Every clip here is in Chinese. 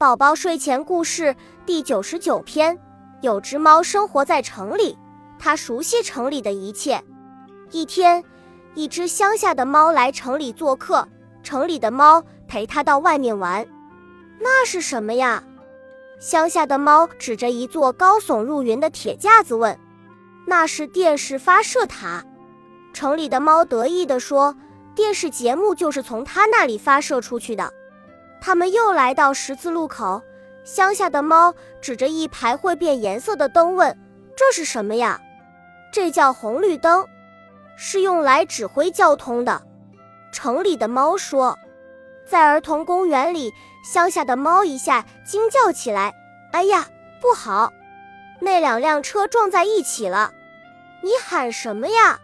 宝宝睡前故事第九十九篇：有只猫生活在城里，它熟悉城里的一切。一天，一只乡下的猫来城里做客，城里的猫陪它到外面玩。那是什么呀？乡下的猫指着一座高耸入云的铁架子问：“那是电视发射塔。”城里的猫得意地说：“电视节目就是从它那里发射出去的。”他们又来到十字路口，乡下的猫指着一排会变颜色的灯问：“这是什么呀？”“这叫红绿灯，是用来指挥交通的。”城里的猫说。在儿童公园里，乡下的猫一下惊叫起来：“哎呀，不好！那两辆车撞在一起了！”“你喊什么呀？”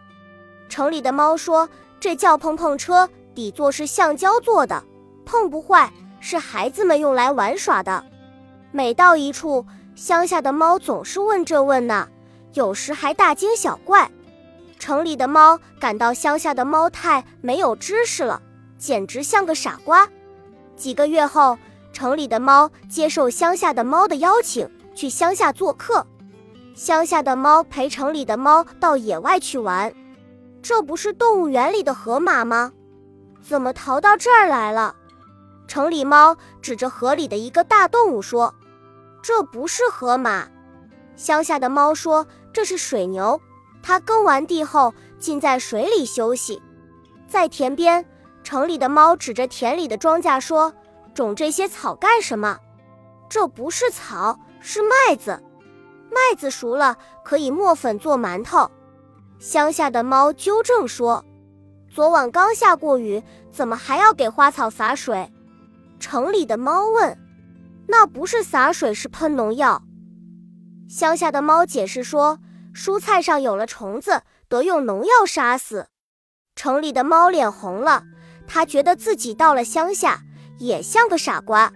城里的猫说：“这叫碰碰车，底座是橡胶做的，碰不坏。”是孩子们用来玩耍的。每到一处，乡下的猫总是问这问那，有时还大惊小怪。城里的猫感到乡下的猫太没有知识了，简直像个傻瓜。几个月后，城里的猫接受乡下的猫的邀请，去乡下做客。乡下的猫陪城里的猫到野外去玩。这不是动物园里的河马吗？怎么逃到这儿来了？城里猫指着河里的一个大动物说：“这不是河马。”乡下的猫说：“这是水牛，它耕完地后浸在水里休息。”在田边，城里的猫指着田里的庄稼说：“种这些草干什么？这不是草，是麦子。麦子熟了可以磨粉做馒头。”乡下的猫纠正说：“昨晚刚下过雨，怎么还要给花草洒水？”城里的猫问：“那不是洒水，是喷农药。”乡下的猫解释说：“蔬菜上有了虫子，得用农药杀死。”城里的猫脸红了，它觉得自己到了乡下也像个傻瓜。